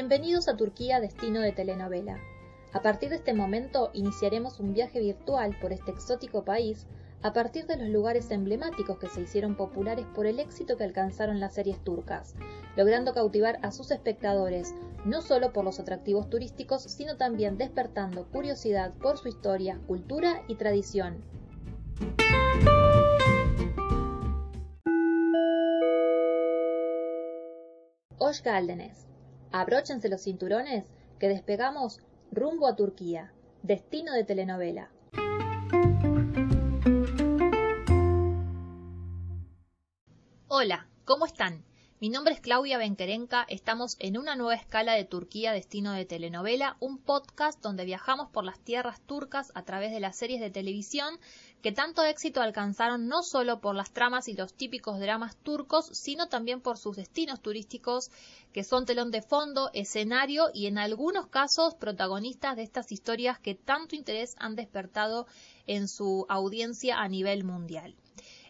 Bienvenidos a Turquía, destino de telenovela. A partir de este momento iniciaremos un viaje virtual por este exótico país a partir de los lugares emblemáticos que se hicieron populares por el éxito que alcanzaron las series turcas, logrando cautivar a sus espectadores no solo por los atractivos turísticos, sino también despertando curiosidad por su historia, cultura y tradición. Hoş Abróchense los cinturones que despegamos rumbo a Turquía, destino de telenovela. Hola, ¿cómo están? Mi nombre es Claudia Benquerenca, estamos en una nueva escala de Turquía Destino de Telenovela, un podcast donde viajamos por las tierras turcas a través de las series de televisión que tanto éxito alcanzaron no solo por las tramas y los típicos dramas turcos, sino también por sus destinos turísticos que son telón de fondo, escenario y en algunos casos protagonistas de estas historias que tanto interés han despertado en su audiencia a nivel mundial.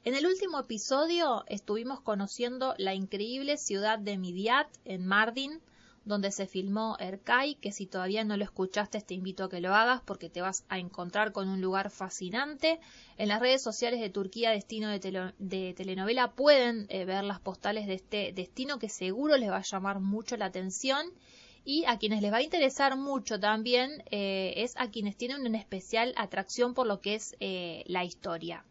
En el último episodio estuvimos conociendo la increíble ciudad de Midyat, en Mardin, donde se filmó Erkai, que si todavía no lo escuchaste te invito a que lo hagas porque te vas a encontrar con un lugar fascinante. En las redes sociales de Turquía Destino de, Telenovela pueden eh, ver las postales de este destino que seguro les va a llamar mucho la atención. Y a quienes les va a interesar mucho también eh, es a quienes tienen una especial atracción por lo que es eh, la historia.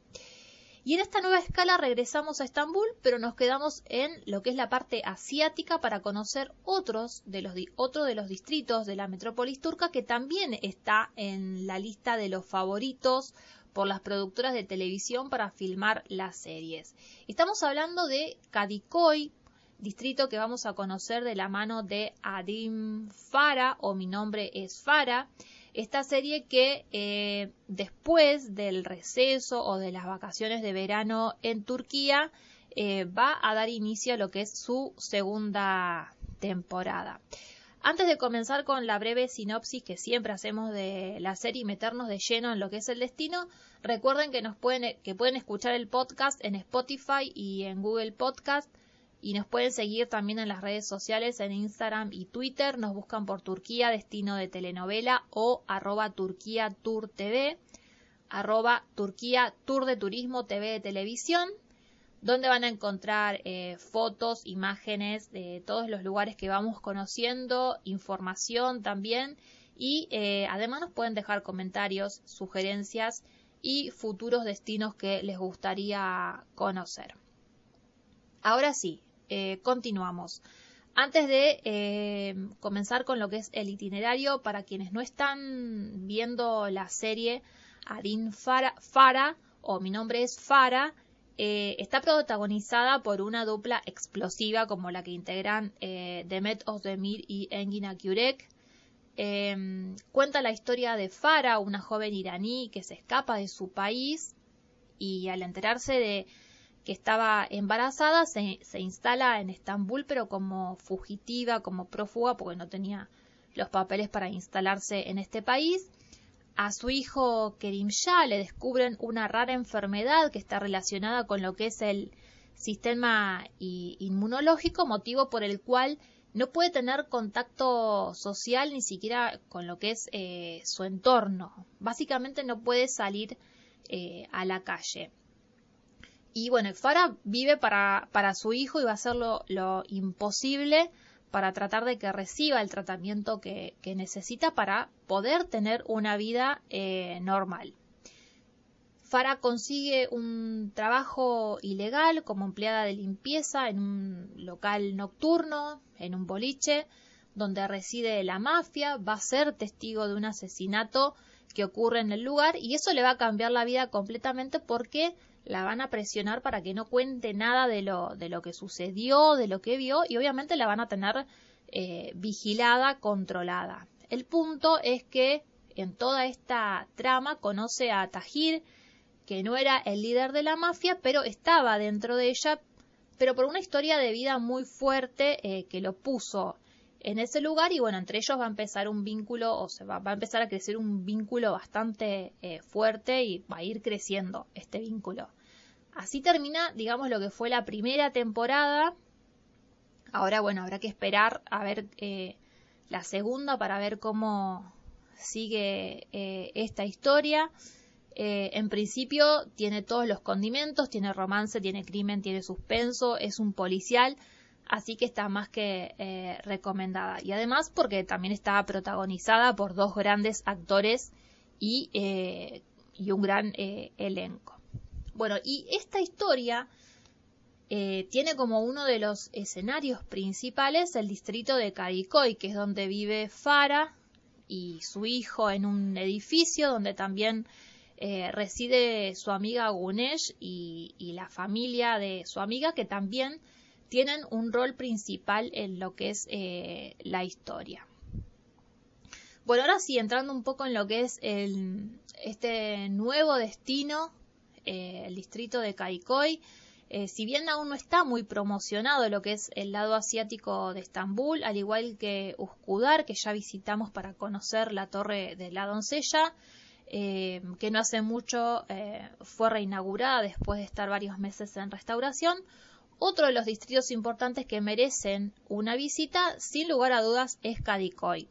Y en esta nueva escala regresamos a Estambul, pero nos quedamos en lo que es la parte asiática para conocer otros de los, otro de los distritos de la metrópolis turca que también está en la lista de los favoritos por las productoras de televisión para filmar las series. Estamos hablando de Kadikoy, distrito que vamos a conocer de la mano de Adim Fara, o mi nombre es Fara, esta serie que eh, después del receso o de las vacaciones de verano en Turquía eh, va a dar inicio a lo que es su segunda temporada. Antes de comenzar con la breve sinopsis que siempre hacemos de la serie y meternos de lleno en lo que es el destino, recuerden que nos pueden que pueden escuchar el podcast en Spotify y en Google Podcast y nos pueden seguir también en las redes sociales, en Instagram y Twitter. Nos buscan por Turquía, destino de telenovela o arroba Turquía Tour TV, arroba Turquía Tour de Turismo TV de Televisión, donde van a encontrar eh, fotos, imágenes de todos los lugares que vamos conociendo, información también y eh, además nos pueden dejar comentarios, sugerencias y futuros destinos que les gustaría conocer. Ahora sí, eh, continuamos. Antes de eh, comenzar con lo que es el itinerario, para quienes no están viendo la serie, Adin Fara, o mi nombre es Fara, eh, está protagonizada por una dupla explosiva como la que integran Demet Ozdemir y Engin Akyurek. Em, cuenta la historia de Fara, una joven iraní que se escapa de su país y al enterarse de que estaba embarazada, se, instala en Estambul, pero como fugitiva, como prófuga, porque no tenía los papeles para instalarse en este país. A su hijo Kerim Shah le descubren una rara enfermedad que está relacionada con lo que es el sistema inmunológico, motivo por el cual no puede tener contacto social ni siquiera con lo que es eh, su entorno. Básicamente no puede salir eh, a la calle. Y bueno, Farah vive para, para su hijo y va a hacer lo, imposible para tratar de que reciba el tratamiento que, necesita para poder tener una vida eh, normal. Farah consigue un trabajo ilegal como empleada de limpieza en un local nocturno, en un boliche, donde reside la mafia, va a ser testigo de un asesinato que ocurre en el lugar y eso le va a cambiar la vida completamente porque la van a presionar para que no cuente nada de lo, de lo que sucedió, de lo que vio y obviamente la van a tener eh, vigilada, controlada. El punto es que en toda esta trama conoce a Tajir, que no era el líder de la mafia, pero estaba dentro de ella, pero por una historia de vida muy fuerte eh, que lo puso en ese lugar y bueno, entre ellos va a empezar un vínculo o se va, a empezar a crecer un vínculo bastante eh, fuerte y va a ir creciendo este vínculo. Así termina, digamos, lo que fue la primera temporada. Ahora, bueno, habrá que esperar a ver eh, la segunda para ver cómo sigue eh, esta historia. Eh, en principio tiene todos los condimentos, tiene romance, tiene crimen, tiene suspenso, es un policial, así que está más que eh, recomendada. Y además porque también está protagonizada por dos grandes actores y, y un gran elenco. Bueno, y esta historia tiene como uno de los escenarios principales el distrito de Cadicoy, que es donde vive Farah, y su hijo en un edificio donde también eh, reside su amiga Gunesh y, la familia de su amiga que también tienen un rol principal en lo que es eh, la historia. Bueno, ahora sí, entrando un poco en lo que es este nuevo destino, eh, el distrito de Kaikoi, eh, si bien aún no está muy promocionado lo que es el lado asiático de Estambul, al igual que Uskudar, que ya visitamos para conocer la torre de la doncella, que no hace mucho fue reinaugurada después de estar varios meses en restauración. Otro de los distritos importantes que merecen una visita, sin lugar a dudas, es Kadikoy.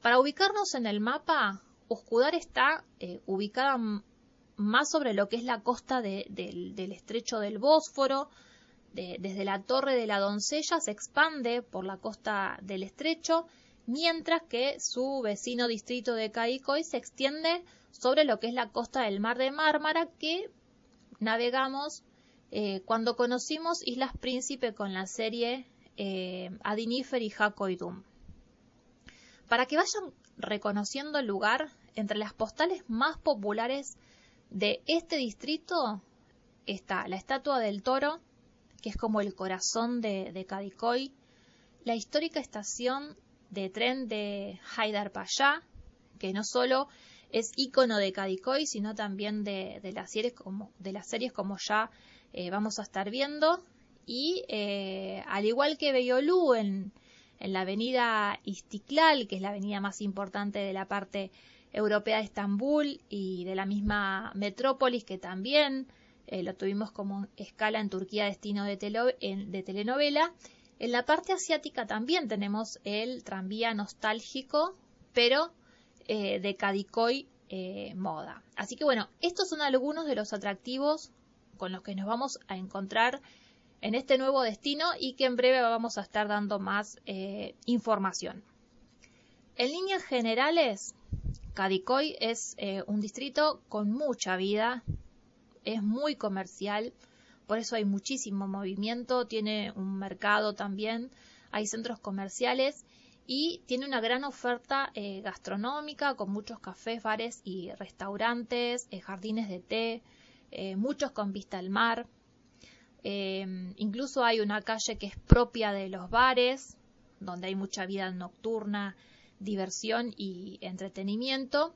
Para ubicarnos en el mapa, Uskudar está ubicada más sobre lo que es la costa del estrecho del Bósforo. desde la torre de la doncella se expande por la costa del estrecho, mientras que su vecino distrito de Caicoy se extiende sobre lo que es la costa del mar de Mármara que navegamos eh, cuando conocimos Islas Príncipe con la serie eh, Adinifer y Hakoidum. Para que vayan reconociendo el lugar, entre las postales más populares de este distrito está la estatua del toro, que es como el corazón de, de Cadicoy, la histórica estación de tren de Haidar Payá, que no solo es icono de Cadicoy, sino también de las series como ya eh, vamos a estar viendo. Y eh, al igual que Beyolú en, en la avenida Istiklal, que es la avenida más importante de la parte Europea de Estambul y de la misma metrópolis que también eh, lo tuvimos como escala en Turquía destino de, telenovela. En la parte asiática también tenemos el tranvía nostálgico, pero eh, de Kadikoy eh, moda. Así que bueno, estos son algunos de los atractivos con los que nos vamos a encontrar en este nuevo destino y que en breve vamos a estar dando más información. En líneas generales, Cadicoy es eh, un distrito con mucha vida, es muy comercial, por eso hay muchísimo movimiento, tiene un mercado también, hay centros comerciales y tiene una gran oferta eh, gastronómica con muchos cafés, bares y restaurantes, eh, jardines de té, muchos con vista al mar. incluso hay una calle que es propia de los bares, donde hay mucha vida nocturna, diversión y entretenimiento.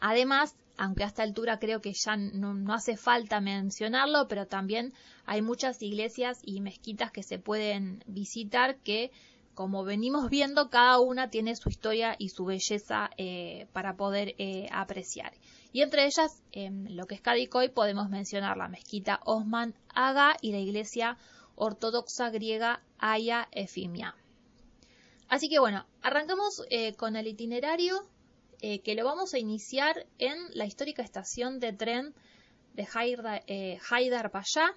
Además, aunque a esta altura creo que ya no, hace falta mencionarlo, pero también hay muchas iglesias y mezquitas que se pueden visitar que, como venimos viendo, cada una tiene su historia y su belleza eh, para poder eh, apreciar. Y entre ellas, en lo que es Cadicoy, podemos mencionar la mezquita Osman Aga y la iglesia ortodoxa griega Aya Efimia. Así que bueno, arrancamos eh, con el itinerario eh, que lo vamos a iniciar en la histórica estación de tren de eh, Haidar Payá,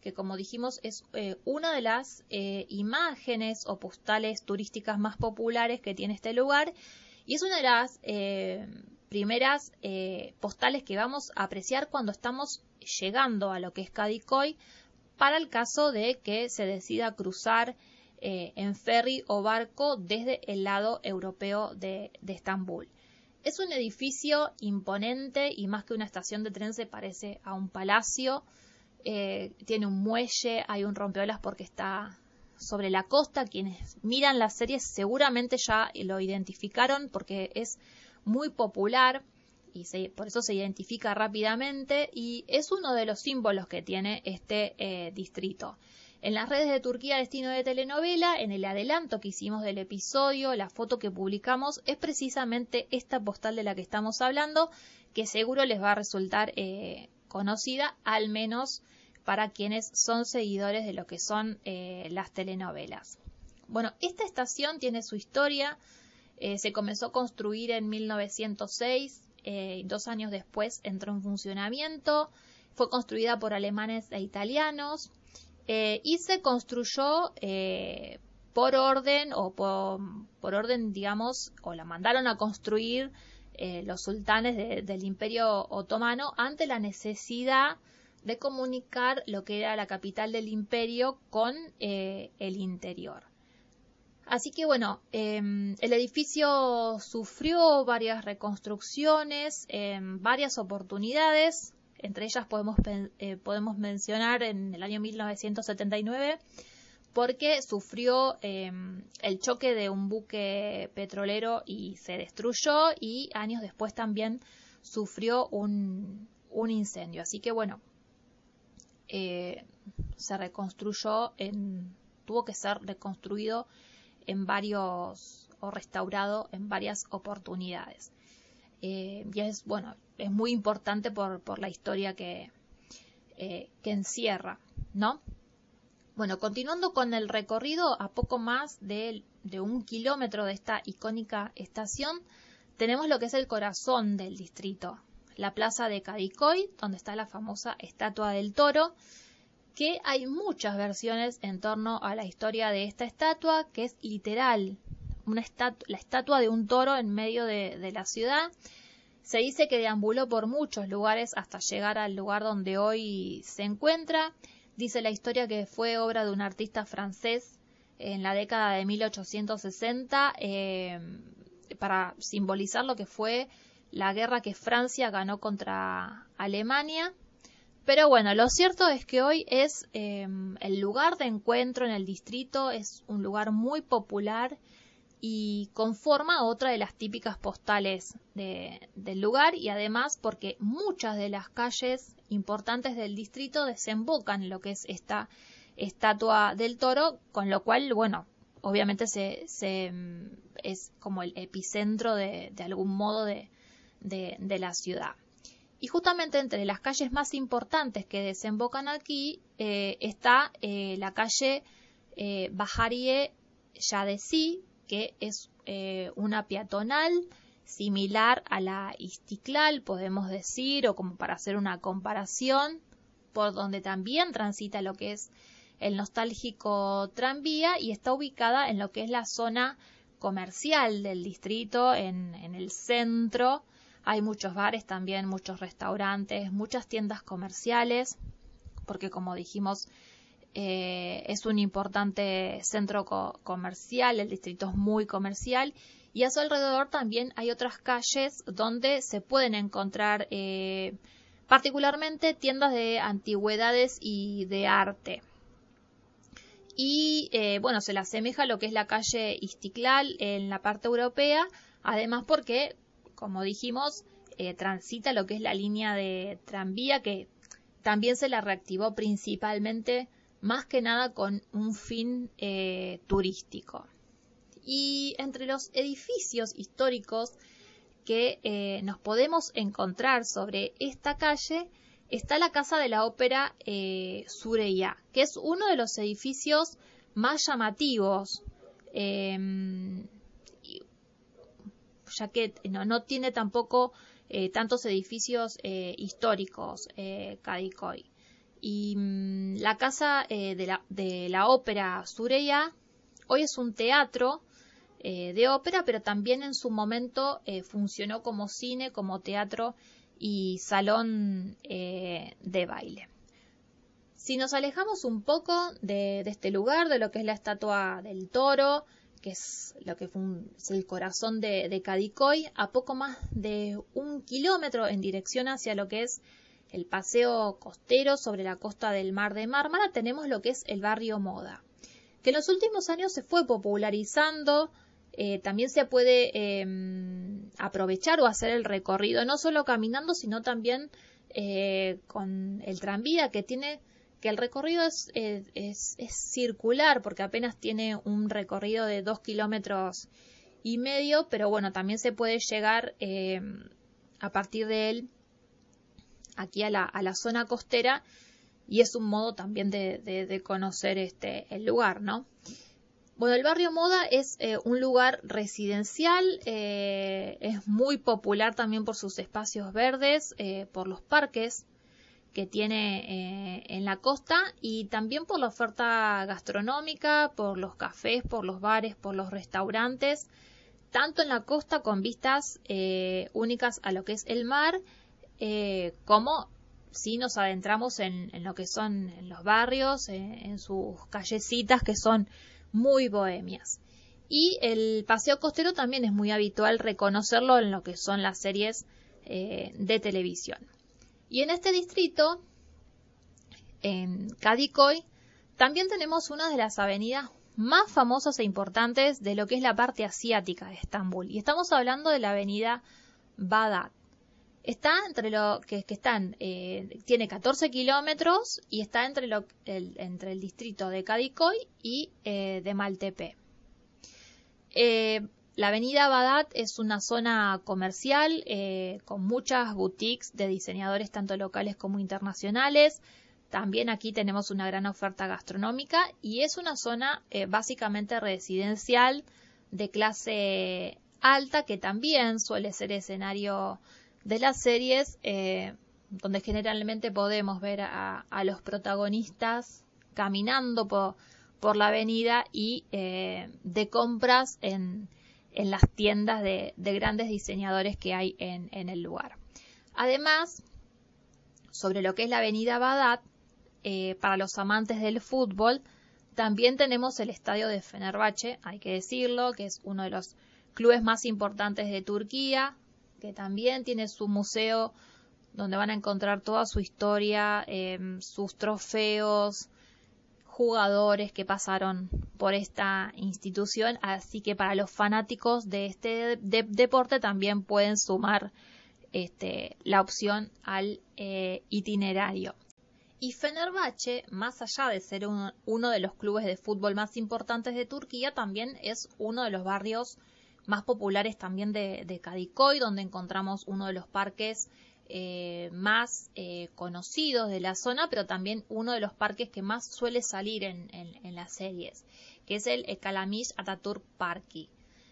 que como dijimos es una de las imágenes o postales turísticas más populares que tiene este lugar y es una de las primeras postales que vamos a apreciar cuando estamos llegando a lo que es Cadicoy para el caso de que se decida cruzar eh, en ferry o barco desde el lado europeo de, Estambul. Es un edificio imponente y más que una estación de tren se parece a un palacio. Eh, tiene un muelle, hay un rompeolas porque está sobre la costa. Quienes miran la serie seguramente ya lo identificaron porque es muy popular y por eso se identifica rápidamente y es uno de los símbolos que tiene este eh, distrito. En las redes de Turquía Destino de Telenovela, en el adelanto que hicimos del episodio, la foto que publicamos es precisamente esta postal de la que estamos hablando, que seguro les va a resultar eh, conocida, al menos para quienes son seguidores de lo que son eh, las telenovelas. Bueno, esta estación tiene su historia. Eh, se comenzó a construir en 1906, eh, dos años después entró en funcionamiento. Fue construida por alemanes e italianos eh, y se construyó por orden o por, orden, digamos, o la mandaron a construir los sultanes del Imperio Otomano ante la necesidad de comunicar lo que era la capital del imperio con el interior. Así que bueno, em, el edificio sufrió varias reconstrucciones, en varias oportunidades, entre ellas podemos, eh, podemos mencionar en el año 1979 porque sufrió em, el choque de un buque petrolero y se destruyó y años después también sufrió un, un incendio. Así que bueno, eh, se reconstruyó, tuvo que ser reconstruido en varios o restaurado en varias oportunidades. Eh, y es, bueno, es muy importante por, por la historia que, eh, que encierra, ¿no? Bueno, continuando con el recorrido, a poco más de, de, un kilómetro de esta icónica estación, tenemos lo que es el corazón del distrito, la plaza de Cadicoy, donde está la famosa estatua del toro, que hay muchas versiones en torno a la historia de esta estatua, que es literal, una la estatua de un toro en medio de, la ciudad. Se dice que deambuló por muchos lugares hasta llegar al lugar donde hoy se encuentra. Dice la historia que fue obra de un artista francés en la década de 1860 eh, para simbolizar lo que fue la guerra que Francia ganó contra Alemania pero bueno, lo cierto es que hoy es em, el lugar de encuentro en el distrito, es un lugar muy popular y conforma otra de las típicas postales del lugar y además porque muchas de las calles importantes del distrito desembocan en lo que es esta estatua del toro, con lo cual, bueno, obviamente se, em, es como el epicentro de, algún modo de la ciudad. Y justamente entre las calles más importantes que desembocan aquí eh, está eh, la calle eh, Bajarie Yadesi, que es eh, una peatonal similar a la Istiklal, podemos decir, o como para hacer una comparación, por donde también transita lo que es el nostálgico tranvía y está ubicada en lo que es la zona comercial del distrito, en, en el centro hay muchos bares también, muchos restaurantes, muchas tiendas comerciales, porque como dijimos, eh, es un importante centro comercial, el distrito es muy comercial y a su alrededor también hay otras calles donde se pueden encontrar eh, particularmente tiendas de antigüedades y de arte. Y eh, bueno, se le asemeja a lo que es la calle Istiklal en la parte europea, además porque como dijimos, eh, transita lo que es la línea de tranvía que también se la reactivó principalmente más que nada con un fin eh, turístico. Y entre los edificios históricos que eh, nos podemos encontrar sobre esta calle está la Casa de la Ópera Sureya, que es uno de los edificios más llamativos em, ya que no, tiene tampoco eh, tantos edificios eh, históricos, eh, Cadicoy. Y mm, la casa de la, de, la, ópera Sureya hoy es un teatro de ópera, pero también en su momento funcionó como cine, como teatro y salón de baile. Si nos alejamos un poco de, este lugar, de lo que es la estatua del toro, que es lo que fue el corazón de, Cadicoy, a poco más de un kilómetro en dirección hacia lo que es el paseo costero sobre la costa del mar de Mármara, tenemos lo que es el barrio Moda, que en los últimos años se fue popularizando, eh, también se puede em, aprovechar o hacer el recorrido, no solo caminando, sino también eh, con el tranvía que tiene que el recorrido es, circular porque apenas tiene un recorrido de dos kilómetros y medio, pero bueno, también se puede llegar eh, a partir de él aquí a la, a la, zona costera y es un modo también de, conocer este, el lugar, ¿no? Bueno, el barrio Moda es eh, un lugar residencial, eh, es muy popular también por sus espacios verdes, por los parques que tiene en la costa y también por la oferta gastronómica, por los cafés, por los bares, por los restaurantes, tanto en la costa con vistas únicas a lo que es el mar, como si nos adentramos en, lo que son los barrios, en sus callecitas que son muy bohemias. Y el paseo costero también es muy habitual reconocerlo en lo que son las series eh, de televisión. Y en este distrito, en Cadicoy, también tenemos una de las avenidas más famosas e importantes de lo que es la parte asiática de Estambul. Y estamos hablando de la avenida Badat. Está entre lo que, que están, eh, tiene 14 kilómetros y está entre, lo, el, entre el distrito de Cadicoy y eh, de Maltepe. Eh, la avenida Badat es una zona comercial con muchas boutiques de diseñadores tanto locales como internacionales. También aquí tenemos una gran oferta gastronómica y es una zona básicamente residencial de clase alta que también suele ser escenario de las series eh, donde generalmente podemos ver a, los protagonistas caminando por, la avenida y eh, de compras en, en las tiendas de, grandes diseñadores que hay en, en, el lugar. Además, sobre lo que es la avenida Badat, eh, para los amantes del fútbol, también tenemos el estadio de Fenerbahce, hay que decirlo, que es uno de los clubes más importantes de Turquía, que también tiene su museo donde van a encontrar toda su historia, em, sus trofeos, jugadores que pasaron por esta institución, así que para los fanáticos de este deporte también pueden sumar este, la opción al eh, itinerario. Y Fenerbahce, más allá de ser uno de los clubes de fútbol más importantes de Turquía, también es uno de los barrios más populares también de, de Cadicoy, donde encontramos uno de los parques eh, más eh, conocidos de la zona, pero también uno de los parques que más suele salir en, las series, que es el Calamish Ataturk Parky,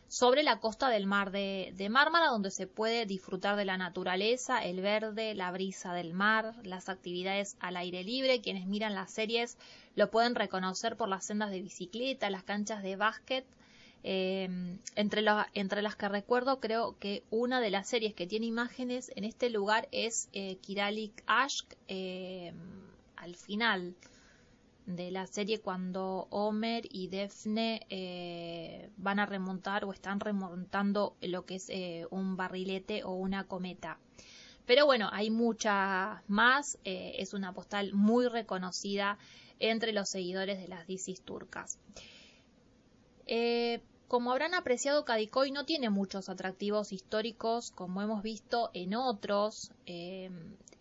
sobre la costa del mar de, de, Mármara, donde se puede disfrutar de la naturaleza, el verde, la brisa del mar, las actividades al aire libre. Quienes miran las series lo pueden reconocer por las sendas de bicicleta, las canchas de básquet, eh, entre, las que recuerdo, creo que una de las series que tiene imágenes en este lugar es eh, Kiralik Ashk, eh, al final de la serie cuando Homer y Daphne van a remontar o están remontando lo que es un barrilete o una cometa. Pero bueno, hay mucha más. es una postal muy reconocida entre los seguidores de las DCs turcas. Como habrán apreciado, Cadicoy no tiene muchos atractivos históricos como hemos visto en otros. Eh,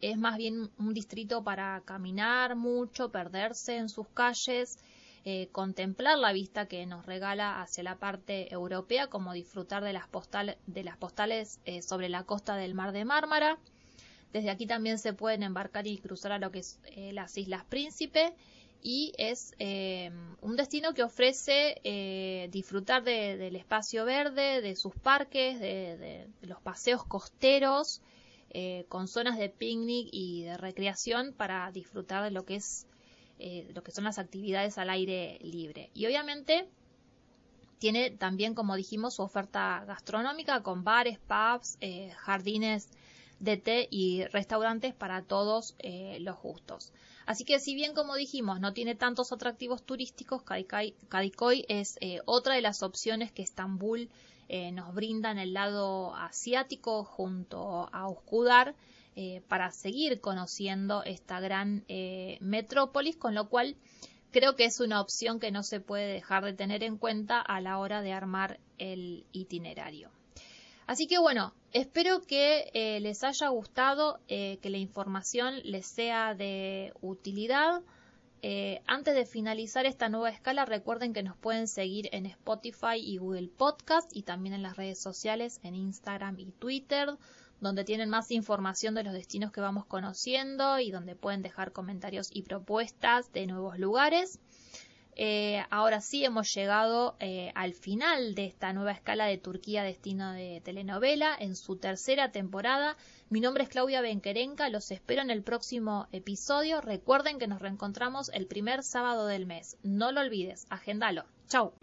es más bien un distrito para caminar mucho, perderse en sus calles, eh, contemplar la vista que nos regala hacia la parte europea, como disfrutar de las, de las postales eh, sobre la costa del mar de Mármara. Desde aquí también se pueden embarcar y cruzar a lo que es las Islas Príncipe y es eh, un destino que ofrece eh, disfrutar del espacio verde, de sus parques, de, los paseos costeros, eh, con zonas de picnic y de recreación para disfrutar de lo que es lo que son las actividades al aire libre. Y obviamente tiene también, como dijimos, su oferta gastronómica con bares, pubs, jardines de té y restaurantes para todos los gustos. Así que si bien como dijimos no tiene tantos atractivos turísticos, Kadikoy es eh, otra de las opciones que Estambul eh, nos brinda en el lado asiático junto a Uskudar eh, para seguir conociendo esta gran metrópolis, con lo cual creo que es una opción que no se puede dejar de tener en cuenta a la hora de armar el itinerario. Así que bueno, espero que eh, les haya gustado, eh, que la información les sea de utilidad. Eh, antes de finalizar esta nueva escala, recuerden que nos pueden seguir en Spotify y Google Podcast y también en las redes sociales, en Instagram y Twitter, donde tienen más información de los destinos que vamos conociendo y donde pueden dejar comentarios y propuestas de nuevos lugares. Eh, ahora sí hemos llegado eh, al final de esta nueva escala de Turquía Destino de Telenovela en su tercera temporada. Mi nombre es Claudia Benquerenca, los espero en el próximo episodio. Recuerden que nos reencontramos el primer sábado del mes. No lo olvides, agéndalo. Chau.